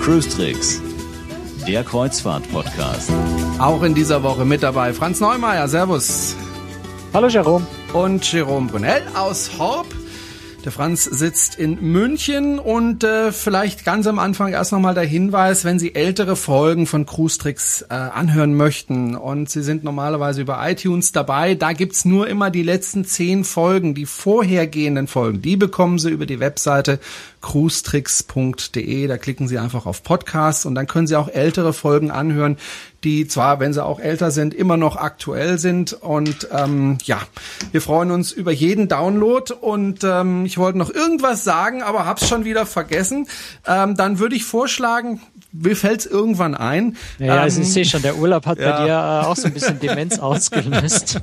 Cruise Tricks, der Kreuzfahrt-Podcast. Auch in dieser Woche mit dabei Franz Neumeier, Servus. Hallo Jerome. Und Jerome Brunel aus Horb. Der Franz sitzt in München und äh, vielleicht ganz am Anfang erst nochmal der Hinweis, wenn Sie ältere Folgen von Cruise Tricks äh, anhören möchten. Und Sie sind normalerweise über iTunes dabei, da gibt's nur immer die letzten zehn Folgen, die vorhergehenden Folgen, die bekommen Sie über die Webseite cruestricks.de. Da klicken Sie einfach auf Podcast und dann können Sie auch ältere Folgen anhören, die zwar, wenn sie auch älter sind, immer noch aktuell sind. Und ähm, ja, wir freuen uns über jeden Download. Und ähm, ich wollte noch irgendwas sagen, aber hab's schon wieder vergessen. Ähm, dann würde ich vorschlagen, mir fällt's irgendwann ein. Ja, ähm, also ich sehe schon, der Urlaub hat ja. bei dir äh, auch so ein bisschen Demenz ausgelöst.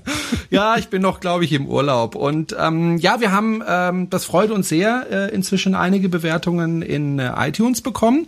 ja, ich bin noch, glaube ich, im Urlaub. Und ähm, ja, wir haben, ähm, das freut uns sehr, äh, inzwischen einige Bewertungen in äh, iTunes bekommen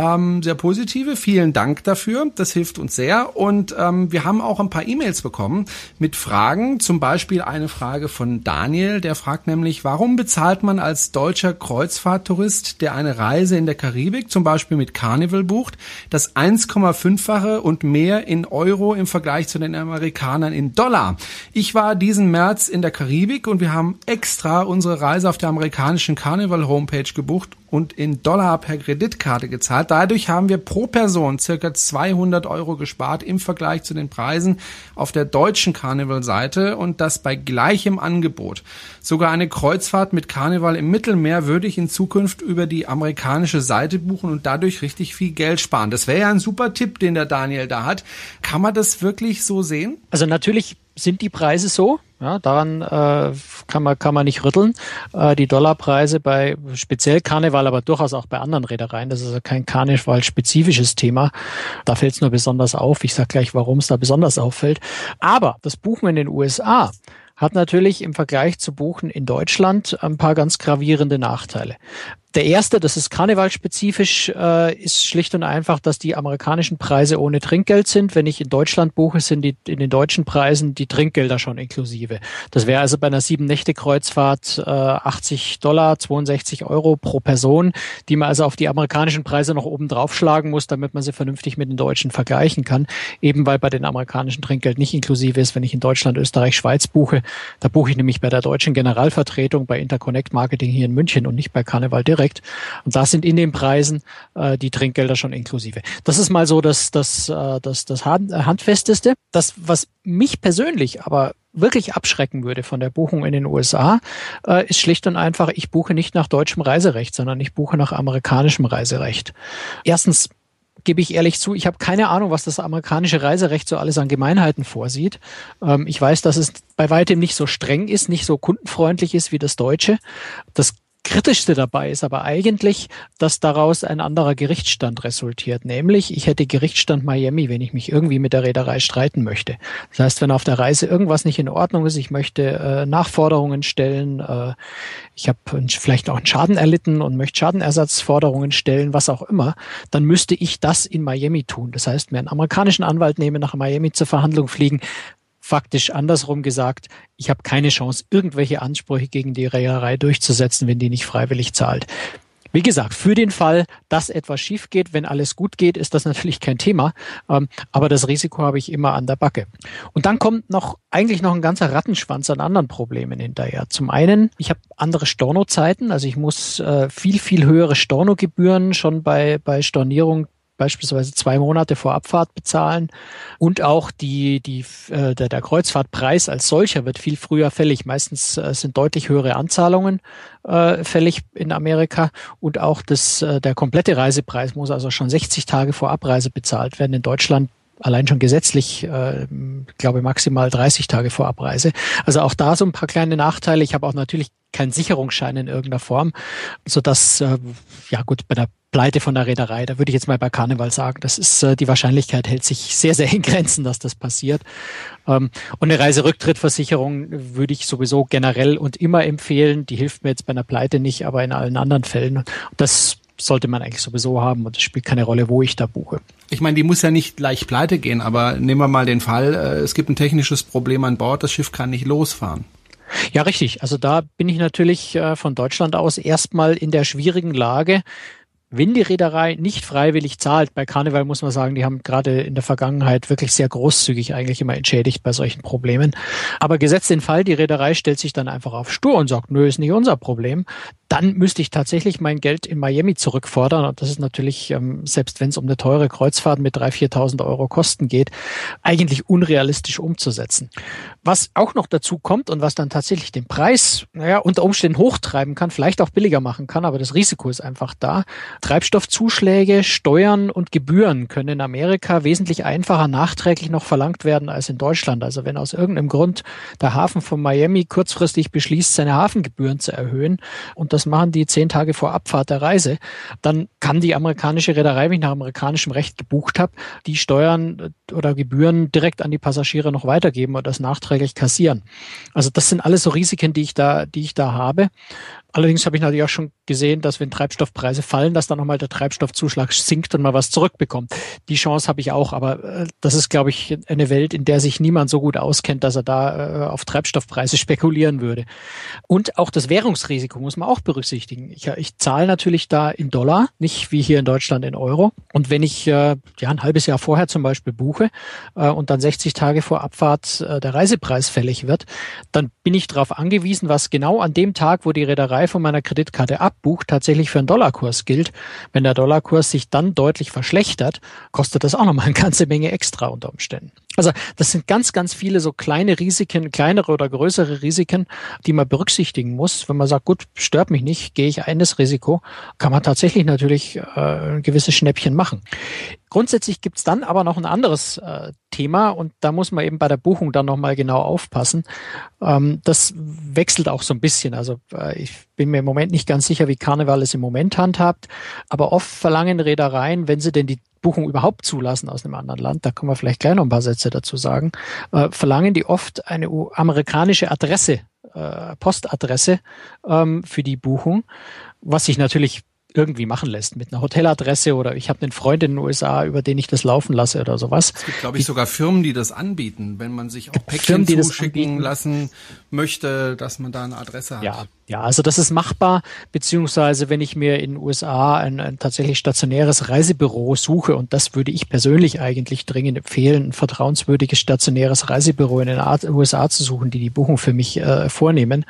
ähm, sehr positive. Vielen Dank dafür. Das hilft uns sehr. Und ähm, wir haben auch ein paar E-Mails bekommen mit Fragen. Zum Beispiel eine Frage von Daniel, der fragt nämlich, warum bezahlt man als deutscher Kreuzfahrttourist, der eine Reise in der Karibik zum Beispiel mit Carnival bucht, das 1,5-fache und mehr in Euro im Vergleich zu den Amerikanern in Dollar? Ich war diesen März in der Karibik und wir haben extra unsere Reise auf der amerikanischen Carnival Homepage gebucht und in Dollar per Kreditkarte gezahlt. Dadurch haben wir pro Person circa 200 Euro gespart im Vergleich zu den Preisen auf der deutschen Carnival-Seite und das bei gleichem Angebot. Sogar eine Kreuzfahrt mit Carnival im Mittelmeer würde ich in Zukunft über die amerikanische Seite buchen und dadurch richtig viel Geld sparen. Das wäre ja ein super Tipp, den der Daniel da hat. Kann man das wirklich so sehen? Also natürlich sind die Preise so. Ja, daran äh, kann man kann man nicht rütteln. Äh, die Dollarpreise bei speziell Karneval, aber durchaus auch bei anderen Reedereien. Das ist also kein Karneval-spezifisches Thema. Da fällt es nur besonders auf. Ich sage gleich, warum es da besonders auffällt. Aber das Buchen in den USA hat natürlich im Vergleich zu Buchen in Deutschland ein paar ganz gravierende Nachteile. Der erste, das ist karnevalspezifisch, äh, ist schlicht und einfach, dass die amerikanischen Preise ohne Trinkgeld sind. Wenn ich in Deutschland buche, sind die in den deutschen Preisen die Trinkgelder schon inklusive. Das wäre also bei einer sieben-Nächte-Kreuzfahrt äh, 80 Dollar, 62 Euro pro Person, die man also auf die amerikanischen Preise noch oben draufschlagen muss, damit man sie vernünftig mit den deutschen vergleichen kann. Eben weil bei den amerikanischen Trinkgeld nicht inklusive ist, wenn ich in Deutschland, Österreich, Schweiz buche. Da buche ich nämlich bei der deutschen Generalvertretung, bei Interconnect Marketing hier in München und nicht bei Karneval direkt direkt. Und da sind in den Preisen äh, die Trinkgelder schon inklusive. Das ist mal so das, das, äh, das, das Handfesteste. Das, was mich persönlich aber wirklich abschrecken würde von der Buchung in den USA, äh, ist schlicht und einfach, ich buche nicht nach deutschem Reiserecht, sondern ich buche nach amerikanischem Reiserecht. Erstens gebe ich ehrlich zu, ich habe keine Ahnung, was das amerikanische Reiserecht so alles an Gemeinheiten vorsieht. Ähm, ich weiß, dass es bei weitem nicht so streng ist, nicht so kundenfreundlich ist wie das deutsche. Das Kritischste dabei ist aber eigentlich, dass daraus ein anderer Gerichtsstand resultiert. Nämlich, ich hätte Gerichtsstand Miami, wenn ich mich irgendwie mit der Reederei streiten möchte. Das heißt, wenn auf der Reise irgendwas nicht in Ordnung ist, ich möchte äh, Nachforderungen stellen, äh, ich habe vielleicht auch einen Schaden erlitten und möchte Schadenersatzforderungen stellen, was auch immer, dann müsste ich das in Miami tun. Das heißt, mir einen amerikanischen Anwalt nehmen, nach Miami zur Verhandlung fliegen, faktisch andersrum gesagt, ich habe keine Chance, irgendwelche Ansprüche gegen die Reederei durchzusetzen, wenn die nicht freiwillig zahlt. Wie gesagt, für den Fall, dass etwas schief geht, wenn alles gut geht, ist das natürlich kein Thema. Ähm, aber das Risiko habe ich immer an der Backe. Und dann kommt noch eigentlich noch ein ganzer Rattenschwanz an anderen Problemen hinterher. Zum einen, ich habe andere Stornozeiten, also ich muss äh, viel, viel höhere Stornogebühren schon bei, bei Stornierung beispielsweise zwei Monate vor Abfahrt bezahlen. Und auch die, die, äh, der, der Kreuzfahrtpreis als solcher wird viel früher fällig. Meistens äh, sind deutlich höhere Anzahlungen äh, fällig in Amerika. Und auch das, äh, der komplette Reisepreis muss also schon 60 Tage vor Abreise bezahlt werden. In Deutschland allein schon gesetzlich, äh, glaube maximal 30 Tage vor Abreise. Also auch da so ein paar kleine Nachteile. Ich habe auch natürlich keinen Sicherungsschein in irgendeiner Form, so dass äh, ja gut bei der Pleite von der Reederei. Da würde ich jetzt mal bei Karneval sagen, das ist äh, die Wahrscheinlichkeit hält sich sehr, sehr in Grenzen, dass das passiert. Ähm, und eine Reiserücktrittversicherung würde ich sowieso generell und immer empfehlen. Die hilft mir jetzt bei einer Pleite nicht, aber in allen anderen Fällen. Das sollte man eigentlich sowieso haben und es spielt keine Rolle, wo ich da buche. Ich meine, die muss ja nicht gleich pleite gehen, aber nehmen wir mal den Fall, äh, es gibt ein technisches Problem an Bord, das Schiff kann nicht losfahren. Ja, richtig. Also da bin ich natürlich äh, von Deutschland aus erstmal in der schwierigen Lage, wenn die Reederei nicht freiwillig zahlt, bei Karneval muss man sagen, die haben gerade in der Vergangenheit wirklich sehr großzügig eigentlich immer entschädigt bei solchen Problemen. Aber gesetzt den Fall, die Reederei stellt sich dann einfach auf stur und sagt, nö, ist nicht unser Problem, dann müsste ich tatsächlich mein Geld in Miami zurückfordern. Und das ist natürlich, ähm, selbst wenn es um eine teure Kreuzfahrt mit 3.000, 4.000 Euro Kosten geht, eigentlich unrealistisch umzusetzen. Was auch noch dazu kommt und was dann tatsächlich den Preis, naja, unter Umständen hochtreiben kann, vielleicht auch billiger machen kann, aber das Risiko ist einfach da. Treibstoffzuschläge, Steuern und Gebühren können in Amerika wesentlich einfacher nachträglich noch verlangt werden als in Deutschland. Also wenn aus irgendeinem Grund der Hafen von Miami kurzfristig beschließt, seine Hafengebühren zu erhöhen und das machen die zehn Tage vor Abfahrt der Reise, dann kann die amerikanische Reederei, wenn ich nach amerikanischem Recht gebucht habe, die Steuern äh, oder Gebühren direkt an die Passagiere noch weitergeben und das nachträglich kassieren. Also das sind alles so Risiken, die ich da, die ich da habe. Allerdings habe ich natürlich auch schon gesehen, dass wenn Treibstoffpreise fallen, dass dann nochmal der Treibstoffzuschlag sinkt und mal was zurückbekommt. Die Chance habe ich auch, aber äh, das ist, glaube ich, eine Welt, in der sich niemand so gut auskennt, dass er da äh, auf Treibstoffpreise spekulieren würde. Und auch das Währungsrisiko muss man auch berücksichtigen. Ich, ich zahle natürlich da in Dollar, nicht wie hier in Deutschland in Euro. Und wenn ich äh, ja ein halbes Jahr vorher zum Beispiel buche äh, und dann 60 Tage vor Abfahrt äh, der Reisepreis fällig wird, dann bin ich darauf angewiesen, was genau an dem Tag, wo die Reederei Reederei von meiner Kreditkarte abbucht, tatsächlich für einen Dollarkurs gilt. Wenn der Dollarkurs sich dann deutlich verschlechtert, kostet das auch nochmal eine ganze Menge extra unter Umständen. Also das sind ganz, ganz viele so kleine Risiken, kleinere oder größere Risiken, die man berücksichtigen muss. Wenn man sagt, gut, stört mich nicht, gehe ich ein das Risiko, kann man tatsächlich natürlich äh, ein gewisses Schnäppchen machen. Grundsätzlich gibt's dann aber noch ein anderes äh, Thema und da muss man eben bei der Buchung dann nochmal genau aufpassen. Ähm, das wechselt auch so ein bisschen. Also äh, ich bin mir im Moment nicht ganz sicher, wie Karneval es im Moment handhabt, aber oft verlangen Reedereien, wenn sie denn die Buchung überhaupt zulassen aus einem anderen Land, da können wir vielleicht gleich noch ein paar Sätze dazu sagen, äh, verlangen die oft eine amerikanische Adresse, äh, Postadresse ähm, für die Buchung, was sich natürlich irgendwie machen lässt mit einer Hoteladresse oder ich habe einen Freund in den USA, über den ich das laufen lasse oder sowas. Es gibt, glaube ich, sogar Firmen, die das anbieten, wenn man sich auch Päckchen Firmen, zuschicken lassen möchte, dass man da eine Adresse hat. Ja, ja, also das ist machbar, beziehungsweise wenn ich mir in den USA ein, ein tatsächlich stationäres Reisebüro suche, und das würde ich persönlich eigentlich dringend empfehlen, ein vertrauenswürdiges stationäres Reisebüro in den USA zu suchen, die die Buchung für mich äh, vornehmen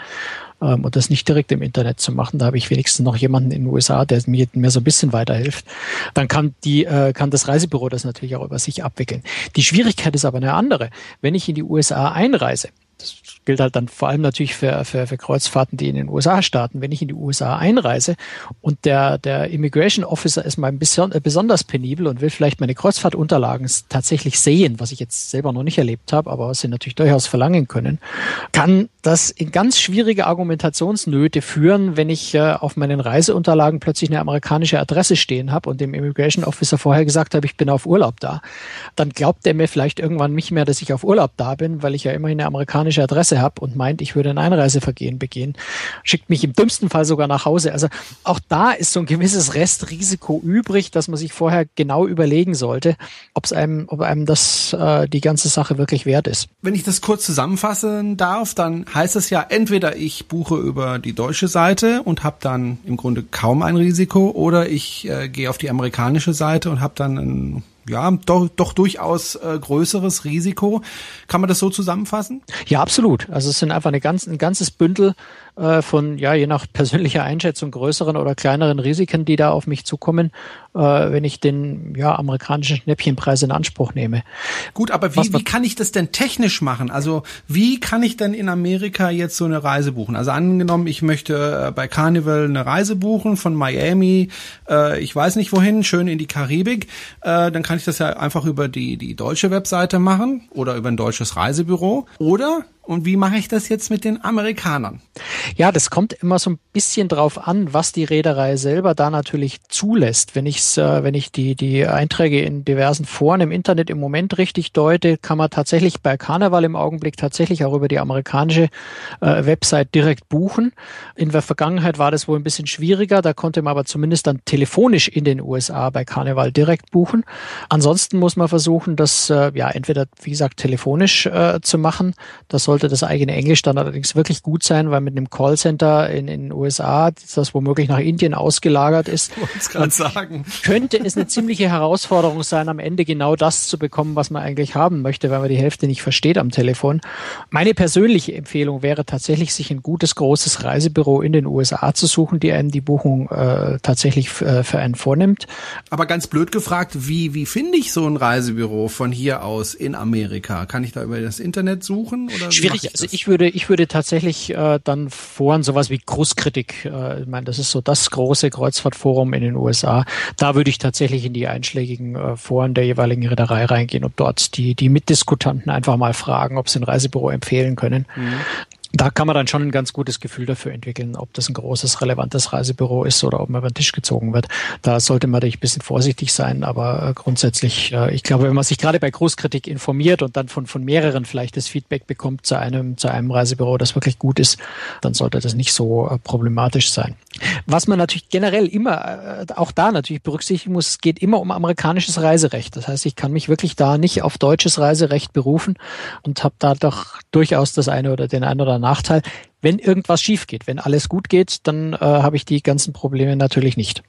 ähm, und das nicht direkt im Internet zu machen. Da habe ich wenigstens noch jemanden in den USA, der mir, mir so ein bisschen weiterhilft. Dann kann die, äh, kann das Reisebüro das natürlich auch über sich abwickeln. Die Schwierigkeit ist aber eine andere. Wenn ich in die USA einreise, das gilt halt dann vor allem natürlich für, für, für Kreuzfahrten, die in den USA starten. Wenn ich in die USA einreise und der, der Immigration Officer ist mal bisschen, äh, besonders penibel und will vielleicht meine Kreuzfahrtunterlagen tatsächlich sehen, was ich jetzt selber noch nicht erlebt habe, aber was sie natürlich durchaus verlangen können, kann das in ganz schwierige Argumentationsnöte führen, wenn ich äh, auf meinen Reiseunterlagen plötzlich eine amerikanische Adresse stehen habe und dem Immigration Officer vorher gesagt habe, ich bin auf Urlaub da. Dann glaubt er mir vielleicht irgendwann nicht mehr, dass ich auf Urlaub da bin, weil ich ja immerhin eine amerikanische Adresse habe und meint, ich würde ein Einreisevergehen begehen, schickt mich im dümmsten Fall sogar nach Hause. Also auch da ist so ein gewisses Restrisiko übrig, dass man sich vorher genau überlegen sollte, ob es einem, ob einem das äh, die ganze Sache wirklich wert ist. Wenn ich das kurz zusammenfassen darf, dann heißt es ja entweder ich buche über die deutsche Seite und habe dann im Grunde kaum ein Risiko, oder ich äh, gehe auf die amerikanische Seite und habe dann ein ja, doch, doch durchaus äh, größeres Risiko. Kann man das so zusammenfassen? Ja, absolut. Also es sind einfach eine ganz, ein ganzes Bündel äh, von, ja, je nach persönlicher Einschätzung größeren oder kleineren Risiken, die da auf mich zukommen, wenn ich den ja, amerikanischen Schnäppchenpreis in Anspruch nehme. Gut, aber wie, wie kann ich das denn technisch machen? Also wie kann ich denn in Amerika jetzt so eine Reise buchen? Also angenommen, ich möchte äh, bei Carnival eine Reise buchen von Miami, äh, ich weiß nicht wohin, schön in die Karibik, äh, dann kann ich das ja einfach über die, die deutsche Webseite machen oder über ein deutsches Reisebüro. Oder und wie mache ich das jetzt mit den Amerikanern? Ja, das kommt immer so ein bisschen drauf an, was die Reederei selber da natürlich zulässt. Wenn ich äh, wenn ich die die Einträge in diversen Foren im Internet im Moment richtig deute, kann man tatsächlich bei Karneval im Augenblick tatsächlich auch über die amerikanische äh, Website direkt buchen. In der Vergangenheit war das wohl ein bisschen schwieriger, da konnte man aber zumindest dann telefonisch in den USA bei Karneval direkt buchen. Ansonsten muss man versuchen, das äh, ja entweder wie gesagt telefonisch äh, zu machen. Da sollte das eigene Englisch dann allerdings wirklich gut sein, weil mit einem Callcenter in, den USA, das womöglich nach Indien ausgelagert ist, sagen. Könnte es eine ziemliche Herausforderung sein, am Ende genau das zu bekommen, was man eigentlich haben möchte, weil man die Hälfte nicht versteht am Telefon. Meine persönliche Empfehlung wäre tatsächlich, sich ein gutes, großes Reisebüro in den USA zu suchen, die einem die Buchung äh, tatsächlich äh, für einen vornimmt. Aber ganz blöd gefragt, wie, wie finde ich so ein Reisebüro von hier aus in Amerika? Kann ich da über das Internet suchen? Schwierig. Ich also ich würde, ich würde tatsächlich äh, dann Foren, sowas wie Großkritik, äh, ich meine, das ist so das große Kreuzfahrtforum in den USA. Da würde ich tatsächlich in die einschlägigen äh, Foren der jeweiligen Reederei reingehen und dort die, die Mitdiskutanten einfach mal fragen, ob sie ein Reisebüro empfehlen können. Mhm da kann man dann schon ein ganz gutes Gefühl dafür entwickeln, ob das ein großes, relevantes Reisebüro ist oder ob man über den Tisch gezogen wird. Da sollte man natürlich ein bisschen vorsichtig sein, aber äh, grundsätzlich, äh, ich glaube, wenn man sich gerade bei Großkritik informiert und dann von, von mehreren vielleicht das Feedback bekommt zu einem, zu einem Reisebüro, das wirklich gut ist, dann sollte das nicht so äh, problematisch sein. Was man natürlich generell immer, auch da natürlich berücksichtigen muss, es geht immer um amerikanisches Reiserecht. Das heißt, ich kann mich wirklich da nicht auf deutsches Reiserecht berufen und habe da doch durchaus das eine oder den einen oder Nachteil. Wenn irgendwas schief geht, wenn alles gut geht, dann äh, habe ich die ganzen Probleme natürlich nicht.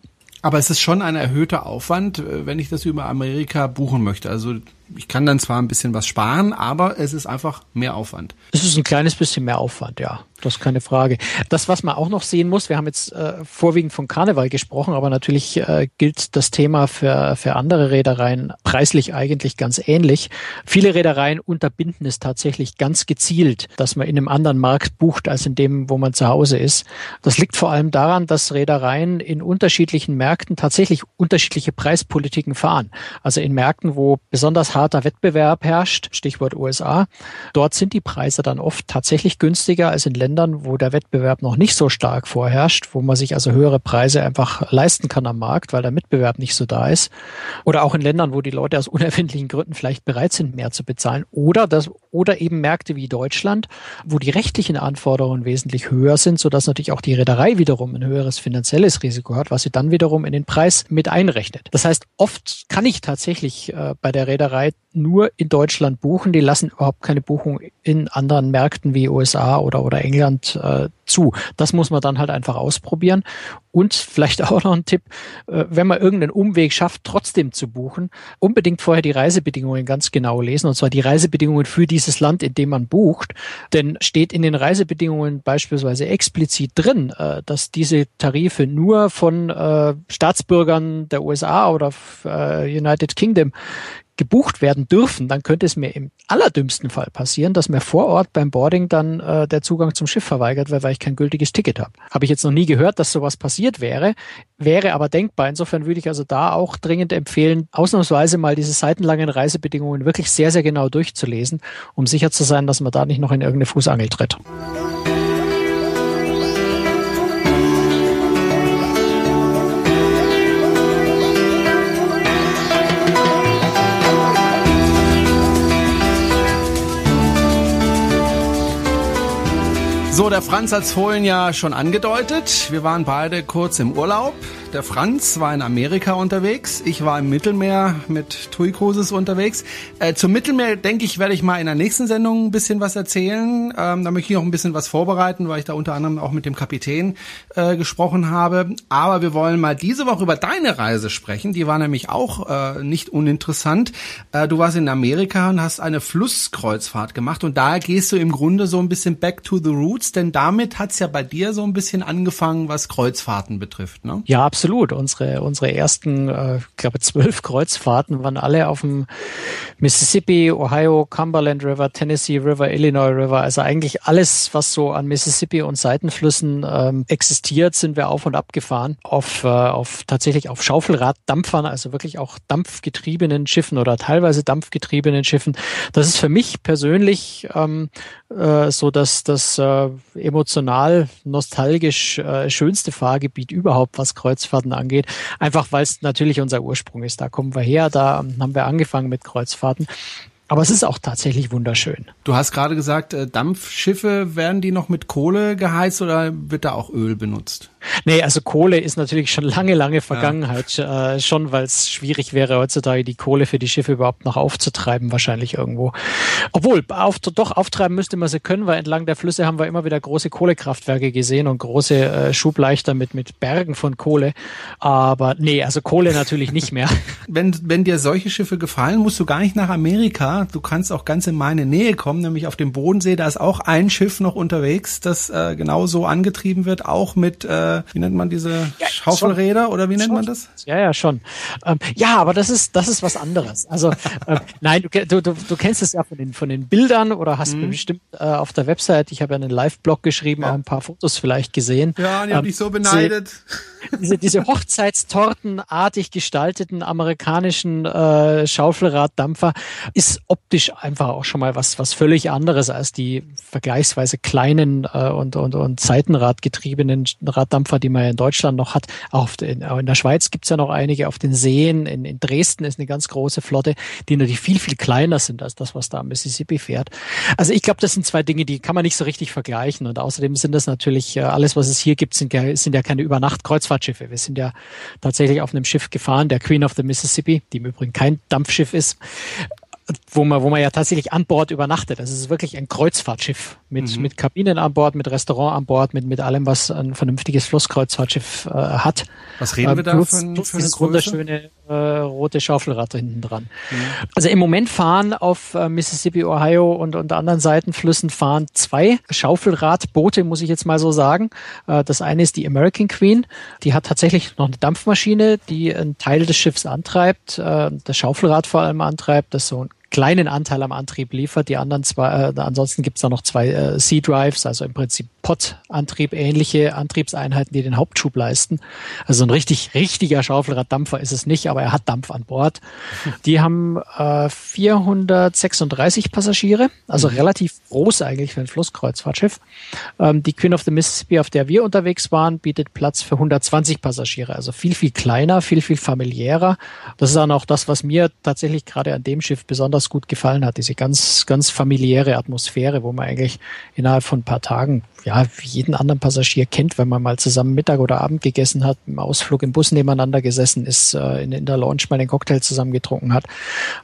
Aber es ist schon ein erhöhter Aufwand, äh, wenn ich das über Amerika buchen möchte. Also ich kann dann zwar ein bisschen was sparen, aber es ist einfach mehr Aufwand. Es ist ein kleines bisschen mehr Aufwand, ja. Das ist keine Frage. Das, was man auch noch sehen muss, wir haben jetzt äh, vorwiegend von Karneval gesprochen, aber natürlich äh, gilt das Thema für, für andere Reedereien preislich eigentlich ganz ähnlich. Viele Reedereien unterbinden es tatsächlich ganz gezielt, dass man in einem anderen Markt bucht als in dem, wo man zu Hause ist. Das liegt vor allem daran, dass Reedereien in unterschiedlichen Märkten tatsächlich unterschiedliche Preispolitiken fahren. Also in Märkten, wo besonders harter Wettbewerb herrscht, Stichwort USA. Dort sind die Preise dann oft tatsächlich günstiger als in Ländern, wo der Wettbewerb noch nicht so stark vorherrscht, wo man sich also höhere Preise einfach leisten kann am Markt, weil der Wettbewerb nicht so da ist. Oder auch in Ländern, wo die Leute aus unerfindlichen Gründen vielleicht bereit sind, mehr zu bezahlen. Oder das, oder eben Märkte wie Deutschland, wo die rechtlichen Anforderungen wesentlich höher sind, sodass natürlich auch die Reederei wiederum ein höheres finanzielles Risiko hat, was sie dann wiederum in den Preis mit einrechnet. Das heißt, oft kann ich tatsächlich äh, bei der Reederei nur in Deutschland buchen. Die lassen überhaupt keine Buchung in anderen Märkten wie USA oder, oder England äh, zu. Das muss man dann halt einfach ausprobieren. Und vielleicht auch noch ein Tipp, äh, wenn man irgendeinen Umweg schafft, trotzdem zu buchen, unbedingt vorher die Reisebedingungen ganz genau lesen. Und zwar die Reisebedingungen für dieses Land, in dem man bucht. Denn steht in den Reisebedingungen beispielsweise explizit drin, äh, dass diese Tarife nur von äh, Staatsbürgern der USA oder United Kingdom gebucht werden dürfen, dann könnte es mir im allerdümmsten Fall passieren, dass mir vor Ort beim Boarding dann äh, der Zugang zum Schiff verweigert wird, weil ich kein gültiges Ticket habe. Habe ich jetzt noch nie gehört, dass sowas passiert wäre, wäre aber denkbar. Insofern würde ich also da auch dringend empfehlen, ausnahmsweise mal diese seitenlangen Reisebedingungen wirklich sehr, sehr genau durchzulesen, um sicher zu sein, dass man da nicht noch in irgendeine Fußangel tritt. So, der Franz hat es vorhin ja schon angedeutet. Wir waren beide kurz im Urlaub. Der Franz war in Amerika unterwegs. Ich war im Mittelmeer mit TUI Cruises unterwegs. Äh, zum Mittelmeer, denke ich, werde ich mal in der nächsten Sendung ein bisschen was erzählen. Ähm, da möchte ich noch ein bisschen was vorbereiten, weil ich da unter anderem auch mit dem Kapitän äh, gesprochen habe. Aber wir wollen mal diese Woche über deine Reise sprechen. Die war nämlich auch äh, nicht uninteressant. Äh, du warst in Amerika und hast eine Flusskreuzfahrt gemacht. Und da gehst du im Grunde so ein bisschen back to the roots, denn damit hat's ja bei dir so ein bisschen angefangen, was Kreuzfahrten betrifft. Ne? Ja, absolut absolut. Unsere, unsere ersten, äh, ich glaube, zwölf Kreuzfahrten waren alle auf dem Mississippi, Ohio, Cumberland River, Tennessee River, Illinois River. Also eigentlich alles, was so an Mississippi und Seitenflüssen ähm, existiert, sind wir auf und ab gefahren. Auf, äh, auf tatsächlich auf Schaufelraddampfern, also wirklich auch dampfgetriebenen Schiffen oder teilweise dampfgetriebenen Schiffen. Das ist für mich persönlich ähm, äh, so, dass das äh, emotional, nostalgisch äh, schönste Fahrgebiet überhaupt, was Kreuzfahrten angeht. Einfach weil es natürlich unser Ursprung ist. Da kommen wir her, da haben wir angefangen mit Kreuzfahrten. Aber es ist auch tatsächlich wunderschön. Du hast gerade gesagt, äh, Dampfschiffe, werden die noch mit Kohle geheizt oder wird da auch Öl benutzt? Nee, also Kohle ist natürlich schon lange, lange Vergangenheit. Ja. Äh, schon, weil es schwierig wäre, heutzutage die Kohle für die Schiffe überhaupt noch aufzutreiben, wahrscheinlich irgendwo. Obwohl, auf, doch auftreiben müsste man sie können, weil entlang der Flüsse haben wir immer wieder große Kohlekraftwerke gesehen und große äh, Schubleichter mit, mit Bergen von Kohle. Aber nee, also Kohle natürlich nicht mehr. Wenn, wenn dir solche Schiffe gefallen, musst du gar nicht nach Amerika. Du kannst auch ganz in meine Nähe kommen, nämlich auf dem Bodensee. Da ist auch ein Schiff noch unterwegs, das äh, genauso angetrieben wird, auch mit äh, wie nennt man diese ja, Schaufelräder schon, oder wie nennt schon. man das? Ja, ja, schon. Ähm, ja, aber das ist, das ist was anderes. Also äh, nein, du, du, du kennst es ja von den, von den Bildern oder hast mhm. bestimmt äh, auf der Website, ich habe ja einen Live-Blog geschrieben, ja. auch ein paar Fotos vielleicht gesehen. Ja, die ähm, habe ich so beneidet. Diese, diese Hochzeitstortenartig gestalteten amerikanischen äh, Schaufelraddampfer ist optisch einfach auch schon mal was, was völlig anderes als die vergleichsweise kleinen äh, und, und, und Seitenradgetriebenen Raddampfer Dampfer, die man in Deutschland noch hat. Auch in, auch in der Schweiz gibt es ja noch einige auf den Seen. In, in Dresden ist eine ganz große Flotte, die natürlich viel, viel kleiner sind als das, was da am Mississippi fährt. Also ich glaube, das sind zwei Dinge, die kann man nicht so richtig vergleichen. Und außerdem sind das natürlich, äh, alles, was es hier gibt, sind, sind ja keine Übernacht-Kreuzfahrtschiffe. Wir sind ja tatsächlich auf einem Schiff gefahren, der Queen of the Mississippi, die im Übrigen kein Dampfschiff ist wo man, wo man ja tatsächlich an Bord übernachtet. Das ist wirklich ein Kreuzfahrtschiff mit, mhm. mit Kabinen an Bord, mit Restaurant an Bord, mit, mit allem, was ein vernünftiges Flusskreuzfahrtschiff äh, hat. Was reden wir da plus, von, plus dieses wunderschöne äh, rote Schaufelrad hinten dran. Mhm. Also im Moment fahren auf äh, Mississippi, Ohio und, und anderen Seitenflüssen fahren zwei Schaufelradboote, muss ich jetzt mal so sagen. Äh, das eine ist die American Queen. Die hat tatsächlich noch eine Dampfmaschine, die einen Teil des Schiffs antreibt, äh, das Schaufelrad vor allem antreibt, das so ein kleinen Anteil am Antrieb liefert. Die anderen zwei, äh, ansonsten gibt's da noch zwei äh, C-Drives, also im Prinzip Pod-Antrieb, ähnliche Antriebseinheiten, die den Hauptschub leisten. Also ein richtig, richtiger Schaufelraddampfer ist es nicht, aber er hat Dampf an Bord. Die haben äh, 436 Passagiere, also mhm. relativ groß eigentlich für ein Flusskreuzfahrtschiff. Ähm, die Queen of the Mississippi, auf der wir unterwegs waren, bietet Platz für 120 Passagiere, also viel, viel kleiner, viel, viel familiärer. Das ist dann auch das, was mir tatsächlich gerade an dem Schiff besonders besonders gut gefallen hat. Diese ganz, ganz familiäre Atmosphäre, wo man eigentlich innerhalb von ein paar Tagen ja, wie jeden anderen Passagier kennt, wenn man mal zusammen Mittag oder Abend gegessen hat, im Ausflug im Bus nebeneinander gesessen ist, äh, in, in der Lounge mal den Cocktail zusammen getrunken hat.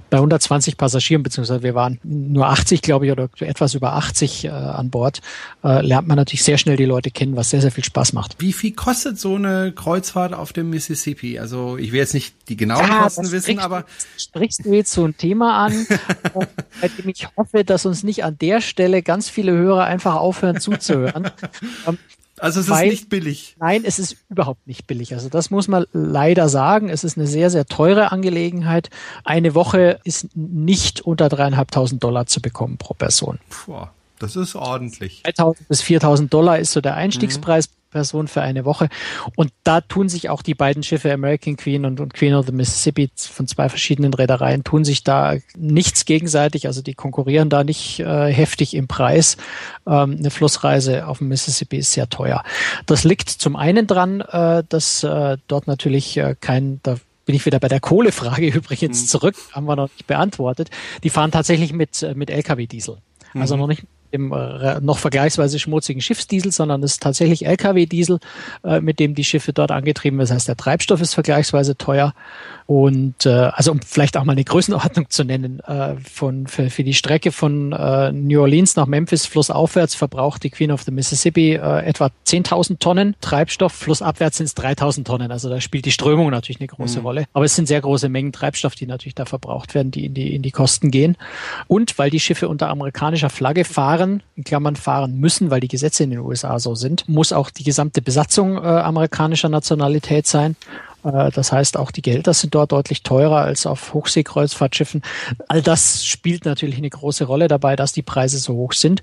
Bei 120 Passagieren, beziehungsweise wir waren nur 80, glaube ich, oder etwas über 80 äh, an Bord, äh, lernt man natürlich sehr schnell die Leute kennen, was sehr, sehr viel Spaß macht. Wie viel kostet so eine Kreuzfahrt auf dem Mississippi? Also ich will jetzt nicht die genauen ja, Kosten wissen, aber... Sprichst du jetzt so ein Thema an, bei dem ich hoffe, dass uns nicht an der Stelle ganz viele Hörer einfach aufhören zuzuhören. Ähm, also es Weil, ist nicht billig. Nein, es ist überhaupt nicht billig. Also das muss man leider sagen. Es ist eine sehr, sehr teure Angelegenheit. Eine Woche ist nicht unter dreieinhalbtausend Dollar zu bekommen pro Person. Puh, das ist ordentlich. 3.000 bis 4.000 Dollar ist so der Einstiegspreis. Mhm. Person für eine Woche. Und da tun sich auch die beiden Schiffe American Queen und, und Queen of the Mississippi von zwei verschiedenen Reedereien, tun sich da nichts gegenseitig. Also die konkurrieren da nicht äh, heftig im Preis. Ähm, eine Flussreise auf dem Mississippi ist sehr teuer. Das liegt zum einen dran, äh, dass äh, dort natürlich äh, kein, da bin ich wieder bei der Kohlefrage übrigens mhm. zurück, haben wir noch nicht beantwortet. Die fahren tatsächlich mit, äh, mit LKW-Diesel. Also mhm. noch nicht dem äh, noch vergleichsweise schmutzigen Schiffsdiesel, sondern es ist tatsächlich Lkw-Diesel, äh, mit dem die Schiffe dort angetrieben werden. Das heißt, der Treibstoff ist vergleichsweise teuer und äh, also um vielleicht auch mal eine Größenordnung zu nennen, äh, von, für, für die Strecke von äh, New Orleans nach Memphis flussaufwärts verbraucht die Queen of the Mississippi äh, etwa 10.000 Tonnen Treibstoff, flussabwärts sind es 3.000 Tonnen. Also da spielt die Strömung natürlich eine große mhm. Rolle. Aber es sind sehr große Mengen Treibstoff, die natürlich da verbraucht werden, die in die, in die Kosten gehen. Und weil die Schiffe unter amerikanischer Flagge fahren, fahren, in Klammern fahren müssen, weil die Gesetze in den USA so sind, muss auch die gesamte Besatzung äh, amerikanischer Nationalität sein. Äh, das heißt, auch die Gelder sind dort deutlich teurer als auf Hochseekreuzfahrtschiffen. All das spielt natürlich eine große Rolle dabei, dass die Preise so hoch sind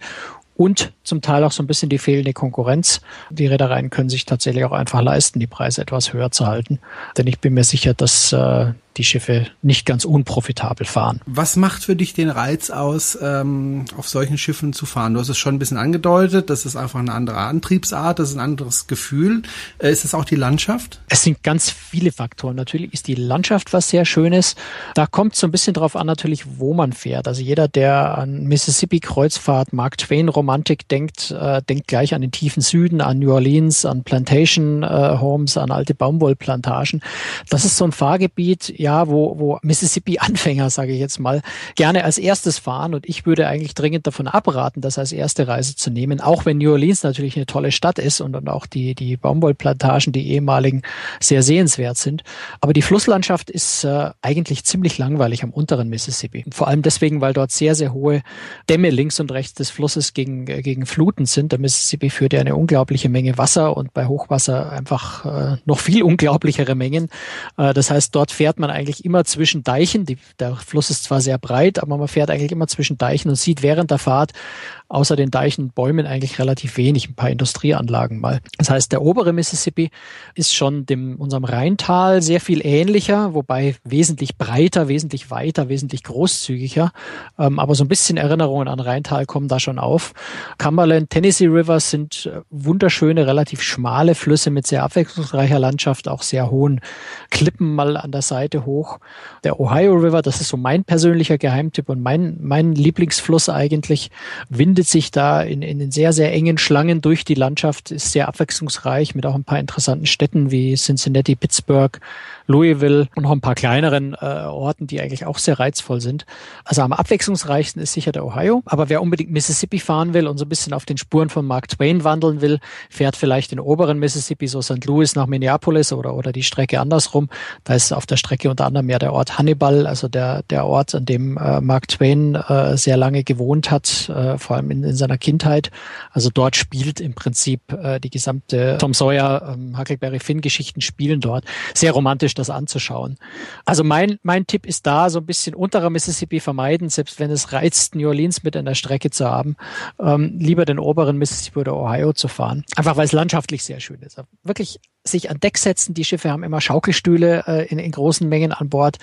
und zum Teil auch so ein bisschen die fehlende Konkurrenz. Die Reedereien können sich tatsächlich auch einfach leisten, die Preise etwas höher zu halten. Denn ich bin mir sicher, dass äh, die Schiffe nicht ganz unprofitabel fahren. Was macht für dich den Reiz aus, ähm, auf solchen Schiffen zu fahren? Du hast es schon ein bisschen angedeutet, das ist einfach eine andere Antriebsart, das ist ein anderes Gefühl. Äh, ist es auch die Landschaft? Es sind ganz viele Faktoren. Natürlich ist die Landschaft was sehr Schönes. Da kommt so ein bisschen drauf an, natürlich, wo man fährt. Also jeder, der an Mississippi-Kreuzfahrt, Mark Twain-Romantik denkt, äh, denkt gleich an den tiefen Süden, an New Orleans, an Plantation äh, Homes, an alte Baumwollplantagen. Das ist so ein Fahrgebiet, ja, wo, wo Mississippi-Anfänger, sage ich jetzt mal, gerne als erstes fahren. Und ich würde eigentlich dringend davon abraten, das als erste Reise zu nehmen, auch wenn New Orleans natürlich eine tolle Stadt ist und, und auch die, die Baumwollplantagen, die ehemaligen, sehr sehenswert sind. Aber die Flusslandschaft ist äh, eigentlich ziemlich langweilig am unteren Mississippi. Vor allem deswegen, weil dort sehr, sehr hohe Dämme links und rechts des Flusses gegen, äh, gegen Fluten sind. Der Mississippi führt ja eine unglaubliche Menge Wasser und bei Hochwasser einfach äh, noch viel unglaublichere Mengen. Äh, das heißt, dort fährt man eigentlich immer zwischen Deichen. Die, der Fluss ist zwar sehr breit, aber man fährt eigentlich immer zwischen Deichen und sieht während der Fahrt außer den Deichen und Bäumen eigentlich relativ wenig, ein paar Industrieanlagen mal. Das heißt, der obere Mississippi ist schon dem unserem Rheintal sehr viel ähnlicher, wobei wesentlich breiter, wesentlich weiter, wesentlich großzügiger. Ähm, aber so ein bisschen Erinnerungen an Rheintal kommen da schon auf. Cumberland, Tennessee River sind äh, wunderschöne, relativ schmale Flüsse mit sehr abwechslungsreicher Landschaft, auch sehr hohen Klippen mal an der Seite hoch. Der Ohio River, das ist so mein persönlicher Geheimtipp und mein, mein Lieblingsfluss eigentlich, windet windet sich da in, in den sehr, sehr engen Schlangen durch die Landschaft, ist sehr abwechslungsreich mit auch ein paar interessanten Städten wie Cincinnati, Pittsburgh, Louisville und noch ein paar kleineren äh, Orten, die eigentlich auch sehr reizvoll sind. Also am abwechslungsreichsten ist sicher der Ohio. Aber wer unbedingt Mississippi fahren will und so ein bisschen auf den Spuren von Mark Twain wandeln will, fährt vielleicht den oberen Mississippi, so St. Louis nach Minneapolis oder, oder die Strecke andersrum. Da ist auf der Strecke unter anderem ja der Ort Hannibal, also der, der Ort, an dem äh, Mark Twain äh, sehr lange gewohnt hat, äh, vor allem in, in seiner Kindheit. Also dort spielt im Prinzip äh, die gesamte Tom Sawyer, ähm, Huckleberry Finn Geschichten spielen dort. Sehr romantisch sich das anzuschauen. Also mein, mein Tipp ist da, so ein bisschen unterer Mississippi vermeiden, selbst wenn es reizt, New Orleans mit in der Strecke zu haben, ähm, lieber den oberen Mississippi oder Ohio zu fahren. Einfach weil es landschaftlich sehr schön ist. Wirklich sich an Deck setzen. Die Schiffe haben immer Schaukelstühle äh, in, in großen Mengen an Bord.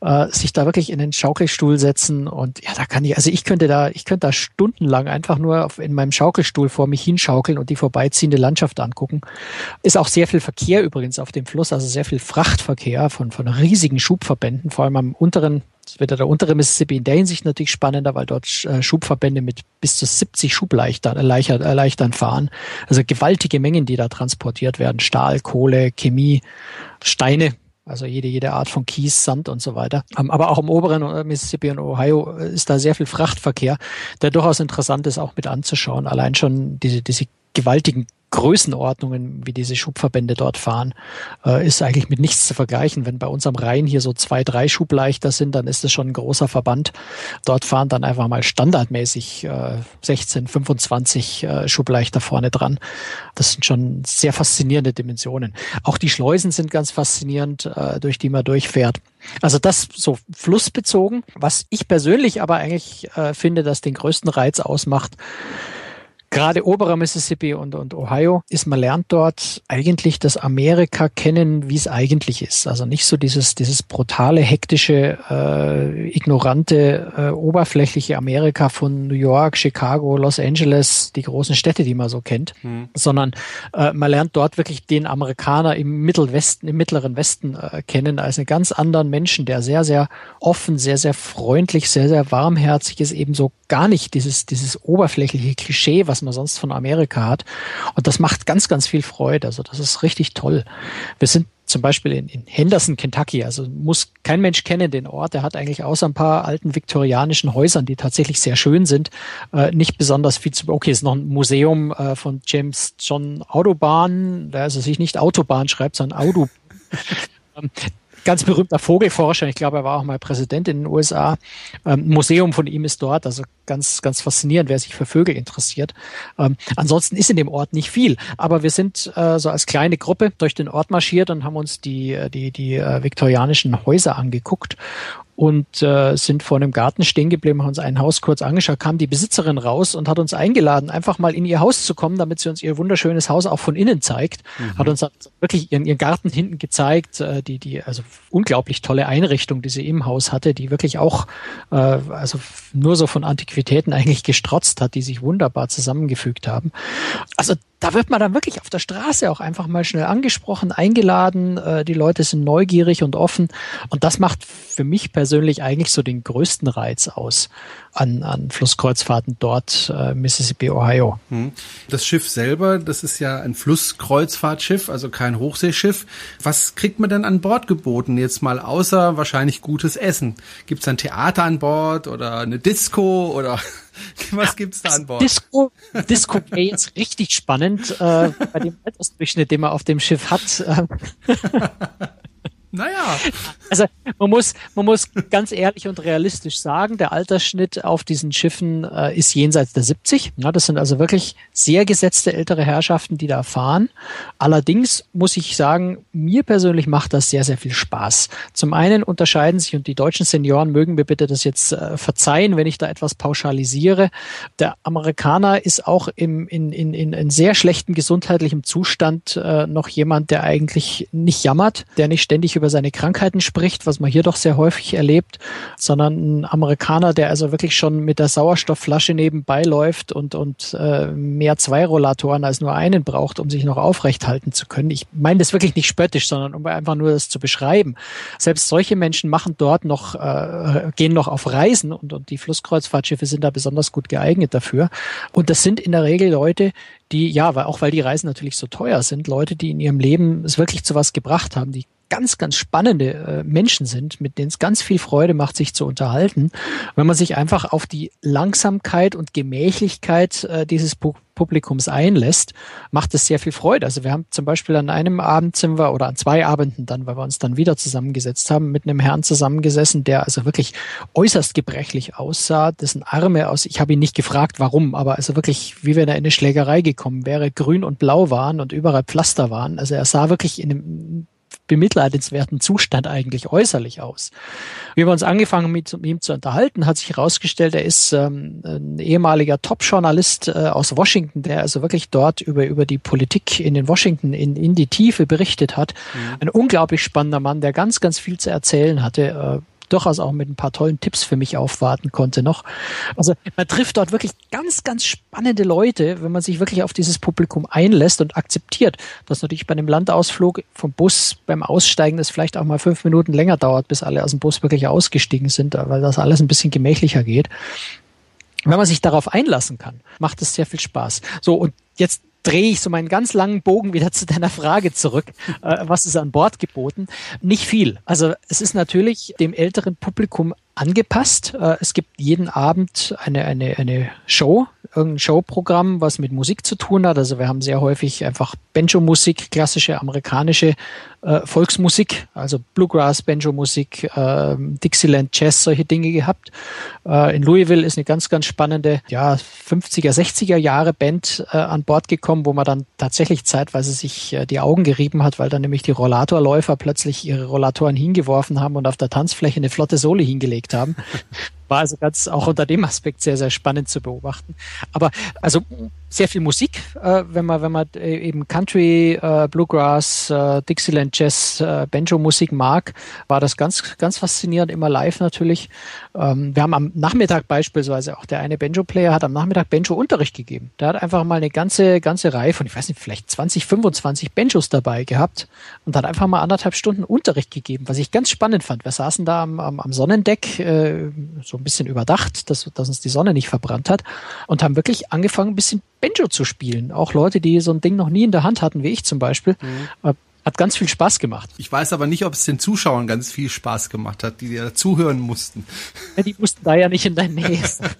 Äh, sich da wirklich in den Schaukelstuhl setzen und ja, da kann ich, also ich könnte da, ich könnte da stundenlang einfach nur auf, in meinem Schaukelstuhl vor mich hinschaukeln und die vorbeiziehende Landschaft angucken. Ist auch sehr viel Verkehr übrigens auf dem Fluss, also sehr viel Frachtverkehr von, von riesigen Schubverbänden, vor allem am unteren das wird der untere Mississippi in der Hinsicht natürlich spannender, weil dort äh, Schubverbände mit bis zu 70 Schubleichtern erleichtern fahren. Also gewaltige Mengen, die da transportiert werden. Stahl, Kohle, Chemie, Steine, also jede, jede Art von Kies, Sand und so weiter. Ähm, aber auch im oberen äh, Mississippi und Ohio ist da sehr viel Frachtverkehr, der durchaus interessant ist, auch mit anzuschauen. Allein schon diese, diese gewaltigen Größenordnungen, wie diese Schubverbände dort fahren, äh, ist eigentlich mit nichts zu vergleichen. Wenn bei uns am Rhein hier so zwei, drei Schubleichter sind, dann ist das schon ein großer Verband. Dort fahren dann einfach mal standardmäßig äh, 16, 25 äh, Schubleichter vorne dran. Das sind schon sehr faszinierende Dimensionen. Auch die Schleusen sind ganz faszinierend, äh, durch die man durchfährt. Also das so flussbezogen. Was ich persönlich aber eigentlich äh, finde, dass den größten Reiz ausmacht, gerade oberer Mississippi und, und Ohio ist, man lernt dort eigentlich das Amerika kennen, wie es eigentlich ist. Also nicht so dieses, dieses brutale, hektische, äh, ignorante, äh, oberflächliche Amerika von New York, Chicago, Los Angeles, die großen Städte, die man so kennt, hm. sondern äh, man lernt dort wirklich den Amerikaner im Mittelwesten, im mittleren Westen äh, kennen als einen ganz anderen Menschen, der sehr, sehr offen, sehr, sehr freundlich, sehr, sehr warmherzig ist, ebenso gar nicht dieses, dieses oberflächliche Klischee, was man sonst von Amerika hat. Und das macht ganz, ganz viel Freude. Also das ist richtig toll. Wir sind zum Beispiel in, in Henderson, Kentucky. Also muss kein Mensch kennen den Ort. Der hat eigentlich außer ein paar alten viktorianischen Häusern, die tatsächlich sehr schön sind, äh, nicht besonders viel zu. Okay, ist noch ein Museum äh, von James John Autobahn, der also sich nicht Autobahn schreibt, sondern Auto. ganz berühmter Vogelforscher. Ich glaube, er war auch mal Präsident in den USA. Ähm, Museum von ihm ist dort, also ganz, ganz faszinierend, wer sich für Vögel interessiert. Ähm, ansonsten ist in dem Ort nicht viel, aber wir sind äh, so als kleine Gruppe durch den Ort marschiert und haben uns die, die, die äh, viktorianischen Häuser angeguckt und äh, sind vor einem Garten stehen geblieben, haben uns ein Haus kurz angeschaut, kam die Besitzerin raus und hat uns eingeladen, einfach mal in ihr Haus zu kommen, damit sie uns ihr wunderschönes Haus auch von innen zeigt. Mhm. Hat uns wirklich ihren, ihren Garten hinten gezeigt, äh, die, die, also unglaublich tolle Einrichtung, die sie im Haus hatte, die wirklich auch, äh, also nur so von Antiquitäten eigentlich gestrotzt hat, die sich wunderbar zusammengefügt haben. Also da wird man dann wirklich auf der Straße auch einfach mal schnell angesprochen, eingeladen. Äh, die Leute sind neugierig und offen. Und das macht für mich persönlich eigentlich so den größten Reiz aus an, an Flusskreuzfahrten dort, äh, Mississippi, Ohio. Hm. Das Schiff selber, das ist ja ein Flusskreuzfahrtschiff, also kein Hochseeschiff. Was kriegt man denn an Bord geboten? Jetzt mal außer wahrscheinlich gutes Essen. Gibt es ein Theater an Bord oder eine Disco oder Was gibt's da an Bord? Disco, Disco wäre jetzt richtig spannend äh, bei dem Altersdurchschnitt, den man auf dem Schiff hat. Naja. Also man muss, man muss ganz ehrlich und realistisch sagen, der Altersschnitt auf diesen Schiffen äh, ist jenseits der 70. Ja, das sind also wirklich sehr gesetzte ältere Herrschaften, die da fahren. Allerdings muss ich sagen, mir persönlich macht das sehr, sehr viel Spaß. Zum einen unterscheiden sich, und die deutschen Senioren mögen mir bitte das jetzt äh, verzeihen, wenn ich da etwas pauschalisiere. Der Amerikaner ist auch im, in, in, in, in sehr schlechten gesundheitlichem Zustand äh, noch jemand, der eigentlich nicht jammert, der nicht ständig über seine Krankheiten spricht, was man hier doch sehr häufig erlebt, sondern ein Amerikaner, der also wirklich schon mit der Sauerstoffflasche nebenbei läuft und, und äh, mehr zwei Rollatoren als nur einen braucht, um sich noch aufrecht zu können. Ich meine das wirklich nicht spöttisch, sondern um einfach nur das zu beschreiben. Selbst solche Menschen machen dort noch, äh, gehen noch auf Reisen und, und die Flusskreuzfahrtschiffe sind da besonders gut geeignet dafür. Und das sind in der Regel Leute, die, ja, auch weil die Reisen natürlich so teuer sind, Leute, die in ihrem Leben es wirklich zu was gebracht haben, die ganz, ganz spannende äh, Menschen sind, mit denen es ganz viel Freude macht, sich zu unterhalten. Wenn man sich einfach auf die Langsamkeit und Gemächlichkeit äh, dieses Pu Publikums einlässt, macht es sehr viel Freude. Also wir haben zum Beispiel an einem Abend sind wir oder an zwei Abenden dann, weil wir uns dann wieder zusammengesetzt haben, mit einem Herrn zusammengesessen, der also wirklich äußerst gebrechlich aussah, dessen Arme aus, ich habe ihn nicht gefragt, warum, aber also wirklich, wie wenn er in eine Schlägerei gekommen wäre, grün und blau waren und überall Pflaster waren. Also er sah wirklich in einem bemitleidenswerten Zustand eigentlich äußerlich aus. Wie wir uns angefangen mit ihm zu unterhalten, hat sich herausgestellt, er ist ähm, ein ehemaliger Top-Journalist äh, aus Washington, der also wirklich dort über, über die Politik in den Washington in, in die Tiefe berichtet hat. Mhm. Ein unglaublich spannender Mann, der ganz, ganz viel zu erzählen hatte. Äh, durchaus auch mit ein paar tollen Tipps für mich aufwarten konnte noch. Also man trifft dort wirklich ganz, ganz spannende Leute, wenn man sich wirklich auf dieses Publikum einlässt und akzeptiert, dass natürlich bei einem Landausflug vom Bus beim Aussteigen das vielleicht auch mal fünf Minuten länger dauert, bis alle aus dem Bus wirklich ausgestiegen sind, weil das alles ein bisschen gemächlicher geht. Wenn man sich darauf einlassen kann, macht es sehr viel Spaß. So, und jetzt drehe ich so meinen ganz langen Bogen wieder zu deiner Frage zurück. Äh, was ist an Bord geboten? Nicht viel. Also es ist natürlich dem älteren Publikum angepasst. Äh, es gibt jeden Abend eine, eine, eine Show, irgendein Showprogramm, was mit Musik zu tun hat. Also wir haben sehr häufig einfach Banjo-Musik, klassische amerikanische äh, Volksmusik, also Bluegrass, Banjo-Musik, äh, Dixieland, Jazz, solche Dinge gehabt. Äh, in Louisville ist eine ganz, ganz spannende, ja, 50er, 60er Jahre Band äh, an Bord gekommen, wo man dann tatsächlich zeitweise sich äh, die Augen gerieben hat, weil dann nämlich die Rollatorläufer plötzlich ihre Rollatoren hingeworfen haben und auf der Tanzfläche eine flotte Sohle hingelegt haben. War also ganz auch unter dem Aspekt sehr, sehr spannend zu beobachten. Aber also sehr viel Musik, äh, wenn man, wenn man äh, eben Country, äh, Bluegrass, äh, Dixieland Jazz, äh, Banjo-Musik mag, war das ganz, ganz faszinierend, immer live natürlich. Ähm, wir haben am Nachmittag beispielsweise auch der eine Banjo-Player hat am Nachmittag Banjo-Unterricht gegeben. Der hat einfach mal eine ganze, ganze Reihe von, ich weiß nicht, vielleicht 20, 25 Banjos dabei gehabt und hat einfach mal anderthalb Stunden Unterricht gegeben, was ich ganz spannend fand. Wir saßen da am, am, am Sonnendeck, äh, so ein bisschen überdacht, dass, dass uns die Sonne nicht verbrannt hat und haben wirklich angefangen, ein bisschen Banjo zu spielen. Auch Leute, die so ein Ding noch nie in der Hand hatten, wie ich zum Beispiel. Mhm. Äh, hat ganz viel Spaß gemacht. Ich weiß aber nicht, ob es den Zuschauern ganz viel Spaß gemacht hat, die da zuhören mussten. Ja, die mussten da ja nicht in deiner Nähe sein.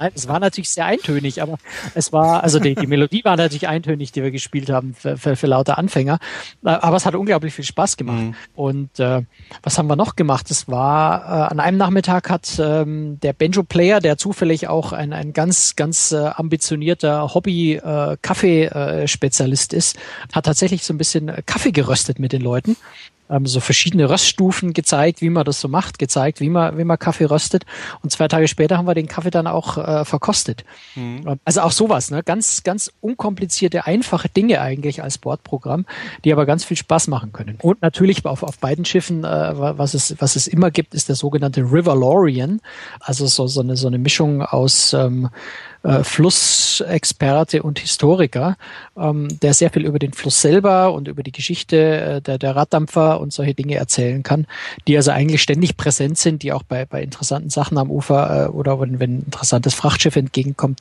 Nein, es war natürlich sehr eintönig, aber es war, also die, die Melodie war natürlich eintönig, die wir gespielt haben für, für, für lauter Anfänger. Äh, aber es hat unglaublich viel Spaß gemacht. Mhm. Und äh, was haben wir noch gemacht? Es war äh, an einem Nachmittag hat ähm, der Banjo-Player, der zufällig auch ein, ein ganz, ganz äh, ambitionierter Hobby-Kaffee-Spezialist äh, ist, hat tatsächlich so ein bisschen Kaffee geröstet mit den Leuten ähm, so verschiedene Röststufen gezeigt, wie man das so macht, gezeigt, wie man, wie man Kaffee röstet. Und zwei Tage später haben wir den Kaffee dann auch äh, verkostet. Mhm. Also auch sowas, ne? Ganz, ganz unkomplizierte, einfache Dinge eigentlich als Bordprogramm, die aber ganz viel Spaß machen können. Und natürlich auf, auf beiden Schiffen, äh, was es, was es immer gibt, ist der sogenannte Riverlorian. Also so, so eine, so eine Mischung aus, ähm, äh, Flussexperte und Historiker, ähm, der sehr viel über den Fluss selber und über die Geschichte äh, der, der Raddampfer und solche Dinge erzählen kann, die also eigentlich ständig präsent sind, die auch bei, bei interessanten Sachen am Ufer äh, oder wenn, wenn ein interessantes Frachtschiff entgegenkommt,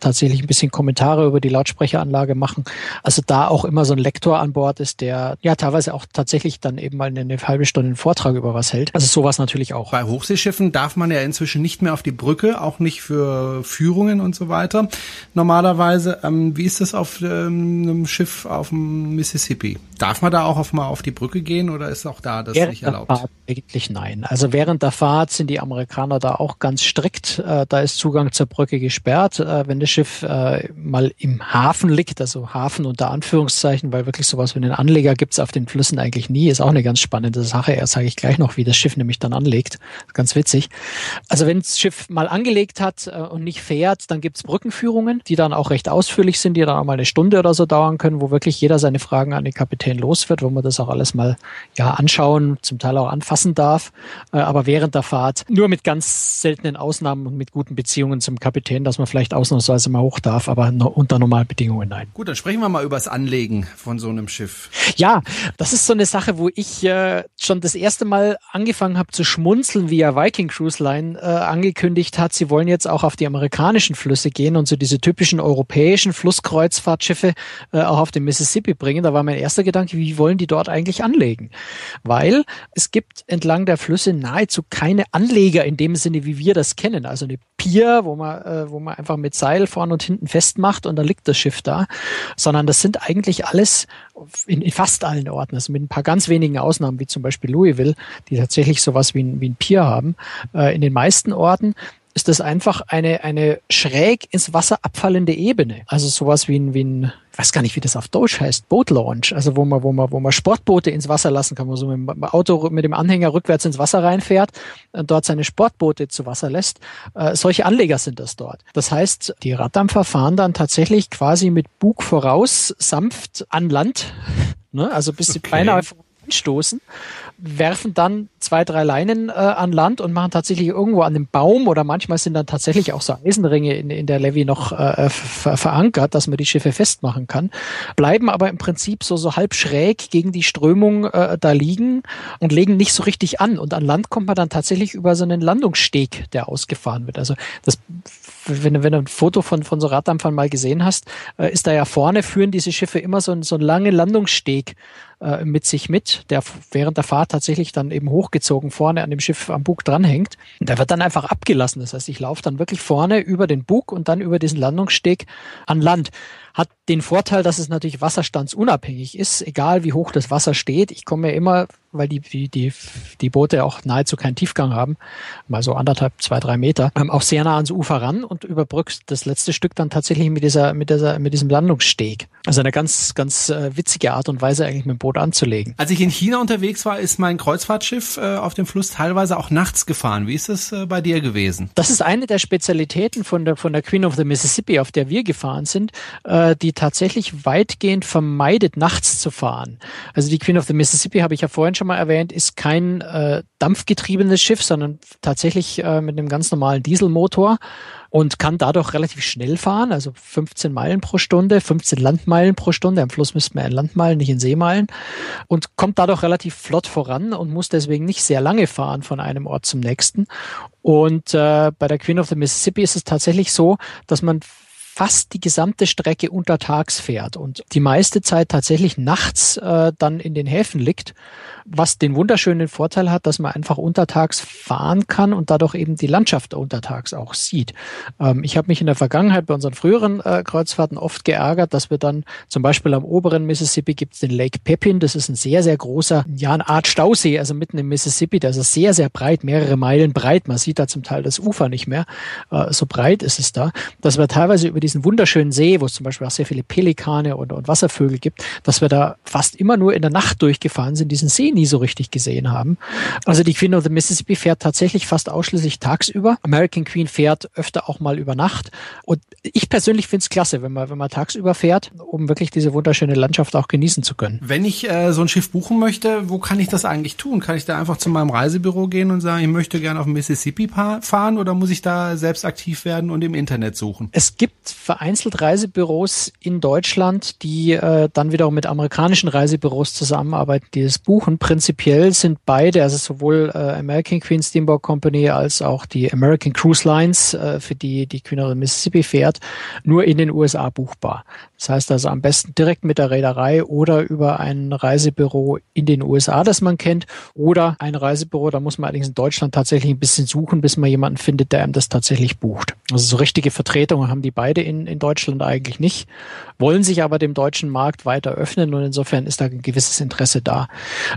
tatsächlich ein bisschen Kommentare über die Lautsprecheranlage machen. Also da auch immer so ein Lektor an Bord ist, der ja teilweise auch tatsächlich dann eben mal eine, eine halbe Stunde einen Vortrag über was hält. Also sowas natürlich auch. Bei Hochseeschiffen darf man ja inzwischen nicht mehr auf die Brücke, auch nicht für Führungen und so weiter. Normalerweise, ähm, wie ist das auf ähm, einem Schiff auf dem Mississippi? Darf man da auch auf mal auf die Brücke gehen oder ist auch da das während nicht erlaubt? Fahrt eigentlich nein. Also während der Fahrt sind die Amerikaner da auch ganz strikt. Äh, da ist Zugang zur Brücke gesperrt. Äh, wenn das Schiff äh, mal im Hafen liegt, also Hafen unter Anführungszeichen, weil wirklich sowas wie einen Anleger gibt's auf den Flüssen eigentlich nie, ist auch eine ganz spannende Sache. Erst sage ich gleich noch, wie das Schiff nämlich dann anlegt. Ganz witzig. Also wenn das Schiff mal angelegt hat äh, und nicht fährt, dann gibt's Brückenführungen, die dann auch recht ausführlich sind, die dann auch mal eine Stunde oder so dauern können, wo wirklich jeder seine Fragen an den Kapitän los wird, wo man das auch alles mal ja anschauen, zum Teil auch anfassen darf. Äh, aber während der Fahrt nur mit ganz seltenen Ausnahmen und mit guten Beziehungen zum Kapitän, dass man vielleicht ausnahmsweise mal hoch darf, aber unter normalen Bedingungen nein. Gut, dann sprechen wir mal über das Anlegen von so einem Schiff. Ja, das ist so eine Sache, wo ich äh, schon das erste Mal angefangen habe zu schmunzeln, wie ja Viking Cruise Line äh, angekündigt hat, sie wollen jetzt auch auf die amerikanischen Flüsse gehen und so diese typischen europäischen Flusskreuzfahrtschiffe äh, auch auf den Mississippi bringen. Da war mein erster Gedanke, wie wollen die dort eigentlich anlegen? Weil es gibt entlang der Flüsse nahezu keine Anleger in dem Sinne, wie wir das kennen. Also eine Pier, wo man, äh, wo man einfach mit Seil vorne und hinten festmacht und dann liegt das Schiff da, sondern das sind eigentlich alles in, in fast allen Orten, also mit ein paar ganz wenigen Ausnahmen, wie zum Beispiel Louisville, die tatsächlich sowas wie ein, wie ein Pier haben. Äh, in den meisten Orten ist das einfach eine, eine schräg ins Wasser abfallende Ebene. Also sowas wie ein, wie ein, ich weiß gar nicht, wie das auf Deutsch heißt, Boat Launch. Also wo man, wo man, wo man Sportboote ins Wasser lassen kann, wo man so mit dem Auto mit dem Anhänger rückwärts ins Wasser reinfährt und dort seine Sportboote zu Wasser lässt. Äh, solche Anleger sind das dort. Das heißt, die Raddampfer fahren dann tatsächlich quasi mit Bug voraus sanft an Land, ne? also bis sie okay. beinahe stoßen werfen dann zwei, drei Leinen äh, an Land und machen tatsächlich irgendwo an dem Baum oder manchmal sind dann tatsächlich auch so Eisenringe in, in der Levy noch äh, ver verankert, dass man die Schiffe festmachen kann, bleiben aber im Prinzip so, so halb schräg gegen die Strömung äh, da liegen und legen nicht so richtig an. Und an Land kommt man dann tatsächlich über so einen Landungssteg, der ausgefahren wird. Also das wenn, wenn du ein Foto von, von so Raddampfern mal gesehen hast, äh, ist da ja vorne führen diese Schiffe immer so, so einen langen Landungssteg äh, mit sich mit, der während der Fahrt tatsächlich dann eben hochgezogen vorne an dem Schiff am Bug dranhängt. Der wird dann einfach abgelassen. Das heißt, ich laufe dann wirklich vorne über den Bug und dann über diesen Landungssteg an Land. Hat den Vorteil, dass es natürlich wasserstandsunabhängig ist, egal wie hoch das Wasser steht. Ich komme ja immer, weil die, die, die, die Boote auch nahezu keinen Tiefgang haben, mal so anderthalb, zwei, drei Meter, ähm, auch sehr nah ans Ufer ran und überbrückst das letzte Stück dann tatsächlich mit dieser, mit dieser, mit diesem Landungssteg. Also eine ganz, ganz äh, witzige Art und Weise eigentlich mit dem Boot anzulegen. Als ich in China unterwegs war, ist mein Kreuzfahrtschiff äh, auf dem Fluss teilweise auch nachts gefahren. Wie ist das äh, bei dir gewesen? Das ist eine der Spezialitäten von der, von der Queen of the Mississippi, auf der wir gefahren sind. Äh, die tatsächlich weitgehend vermeidet, nachts zu fahren. Also die Queen of the Mississippi, habe ich ja vorhin schon mal erwähnt, ist kein äh, dampfgetriebenes Schiff, sondern tatsächlich äh, mit einem ganz normalen Dieselmotor und kann dadurch relativ schnell fahren, also 15 Meilen pro Stunde, 15 Landmeilen pro Stunde. Am Fluss müsste man in Landmeilen, nicht in Seemeilen. Und kommt dadurch relativ flott voran und muss deswegen nicht sehr lange fahren von einem Ort zum nächsten. Und äh, bei der Queen of the Mississippi ist es tatsächlich so, dass man fast die gesamte Strecke untertags fährt und die meiste Zeit tatsächlich nachts äh, dann in den Häfen liegt was den wunderschönen Vorteil hat, dass man einfach untertags fahren kann und dadurch eben die Landschaft untertags auch sieht. Ähm, ich habe mich in der Vergangenheit bei unseren früheren äh, Kreuzfahrten oft geärgert, dass wir dann zum Beispiel am oberen Mississippi gibt es den Lake Pepin. Das ist ein sehr, sehr großer, ja, eine Art Stausee, also mitten im Mississippi. Der ist sehr, sehr breit, mehrere Meilen breit. Man sieht da zum Teil das Ufer nicht mehr. Äh, so breit ist es da, dass wir teilweise über diesen wunderschönen See, wo es zum Beispiel auch sehr viele Pelikane und, und Wasservögel gibt, dass wir da fast immer nur in der Nacht durchgefahren sind, diesen See nie so richtig gesehen haben. Also die Queen of the Mississippi fährt tatsächlich fast ausschließlich tagsüber. American Queen fährt öfter auch mal über Nacht. Und ich persönlich finde es klasse, wenn man, wenn man tagsüber fährt, um wirklich diese wunderschöne Landschaft auch genießen zu können. Wenn ich äh, so ein Schiff buchen möchte, wo kann ich das eigentlich tun? Kann ich da einfach zu meinem Reisebüro gehen und sagen, ich möchte gerne auf Mississippi fahren oder muss ich da selbst aktiv werden und im Internet suchen? Es gibt vereinzelt Reisebüros in Deutschland, die äh, dann wiederum mit amerikanischen Reisebüros zusammenarbeiten, die das buchen. Prinzipiell sind beide, also sowohl äh, American Queen Steamboat Company als auch die American Cruise Lines, äh, für die die Queen of Mississippi fährt, nur in den USA buchbar. Das heißt also am besten direkt mit der Reederei oder über ein Reisebüro in den USA, das man kennt, oder ein Reisebüro, da muss man allerdings in Deutschland tatsächlich ein bisschen suchen, bis man jemanden findet, der einem das tatsächlich bucht. Also so richtige Vertretungen haben die beide in, in Deutschland eigentlich nicht, wollen sich aber dem deutschen Markt weiter öffnen und insofern ist da ein gewisses Interesse da.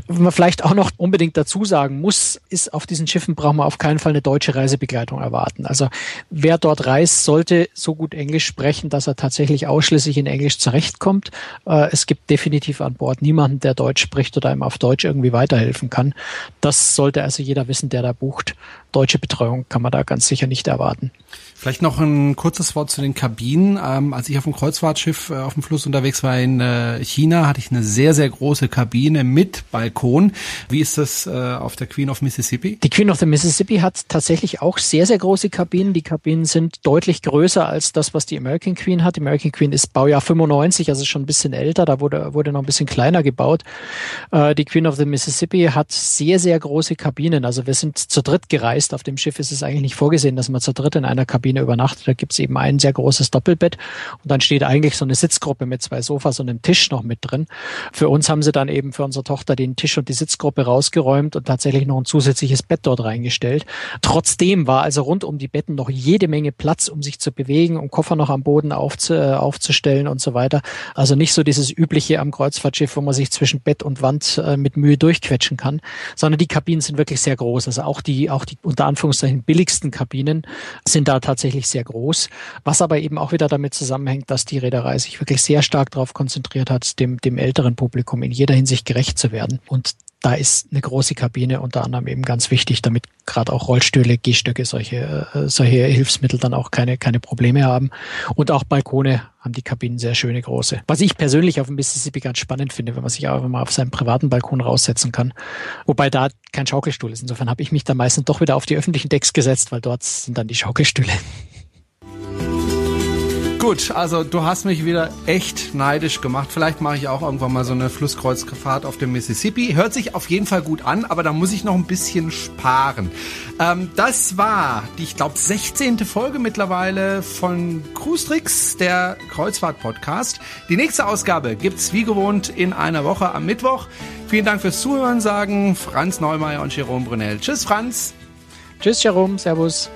Was man vielleicht auch noch unbedingt dazu sagen muss, ist, auf diesen Schiffen braucht man auf keinen Fall eine deutsche Reisebegleitung erwarten. Also wer dort reist, sollte so gut Englisch sprechen, dass er tatsächlich ausschließlich in Englisch zurechtkommt. Äh, es gibt definitiv an Bord niemanden, der Deutsch spricht oder einem auf Deutsch irgendwie weiterhelfen kann. Das sollte also jeder wissen, der da bucht. Deutsche Betreuung kann man da ganz sicher nicht erwarten. Vielleicht noch ein kurzes Wort zu den Kabinen. Ähm, als ich auf dem Kreuzfahrtschiff äh, auf dem Fluss unterwegs war in äh, China, hatte ich eine sehr, sehr große Kabine mit Balkon. Wie ist das äh, auf der Queen of Mississippi? Die Queen of the Mississippi hat tatsächlich auch sehr, sehr große Kabinen. Die Kabinen sind deutlich größer als das, was die American Queen hat. Die American Queen ist Baujahr 95, also schon ein bisschen älter. Da wurde, wurde noch ein bisschen kleiner gebaut. Äh, die Queen of the Mississippi hat sehr, sehr große Kabinen. Also wir sind zu dritt gereist. Auf dem Schiff ist es eigentlich nicht vorgesehen, dass man zu dritt in einer Kabine übernachtet. Da gibt es eben ein sehr großes Doppelbett und dann steht eigentlich so eine Sitzgruppe mit zwei Sofas und einem Tisch noch mit drin. Für uns haben sie dann eben für unsere Tochter den Tisch und die Sitzgruppe rausgeräumt und tatsächlich noch ein zusätzliches Bett dort reingestellt. Trotzdem war also rund um die Betten noch jede Menge Platz, um sich zu bewegen, um Koffer noch am Boden aufzu äh, aufzustellen und so weiter. Also nicht so dieses übliche am Kreuzfahrtschiff, wo man sich zwischen Bett und Wand äh, mit Mühe durchquetschen kann, sondern die Kabinen sind wirklich sehr groß. Also auch die, auch die unter Anführungszeichen billigsten Kabinen sind da tatsächlich sehr groß, was aber eben auch wieder damit zusammenhängt, dass die Reederei sich wirklich sehr stark darauf konzentriert hat, dem, dem älteren Publikum in jeder Hinsicht gerecht zu werden. Und da ist eine große Kabine unter anderem eben ganz wichtig, damit gerade auch Rollstühle, Gehstöcke, solche, äh, solche Hilfsmittel dann auch keine, keine Probleme haben. Und auch Balkone haben die Kabinen sehr schöne große. Was ich persönlich auf dem Mississippi ganz spannend finde, wenn man sich auch mal auf seinem privaten Balkon raussetzen kann. Wobei da kein Schaukelstuhl ist. Insofern habe ich mich da meistens doch wieder auf die öffentlichen Decks gesetzt, weil dort sind dann die Schaukelstühle. Gut, also du hast mich wieder echt neidisch gemacht. Vielleicht mache ich auch irgendwann mal so eine Flusskreuzfahrt auf dem Mississippi. Hört sich auf jeden Fall gut an, aber da muss ich noch ein bisschen sparen. Ähm, das war die, ich glaube, 16. Folge mittlerweile von Cruise Tricks, der Kreuzfahrt-Podcast. Die nächste Ausgabe gibt's wie gewohnt in einer Woche am Mittwoch. Vielen Dank fürs Zuhören, sagen Franz Neumeier und Jerome Brunel. Tschüss, Franz. Tschüss, Jerome. Servus.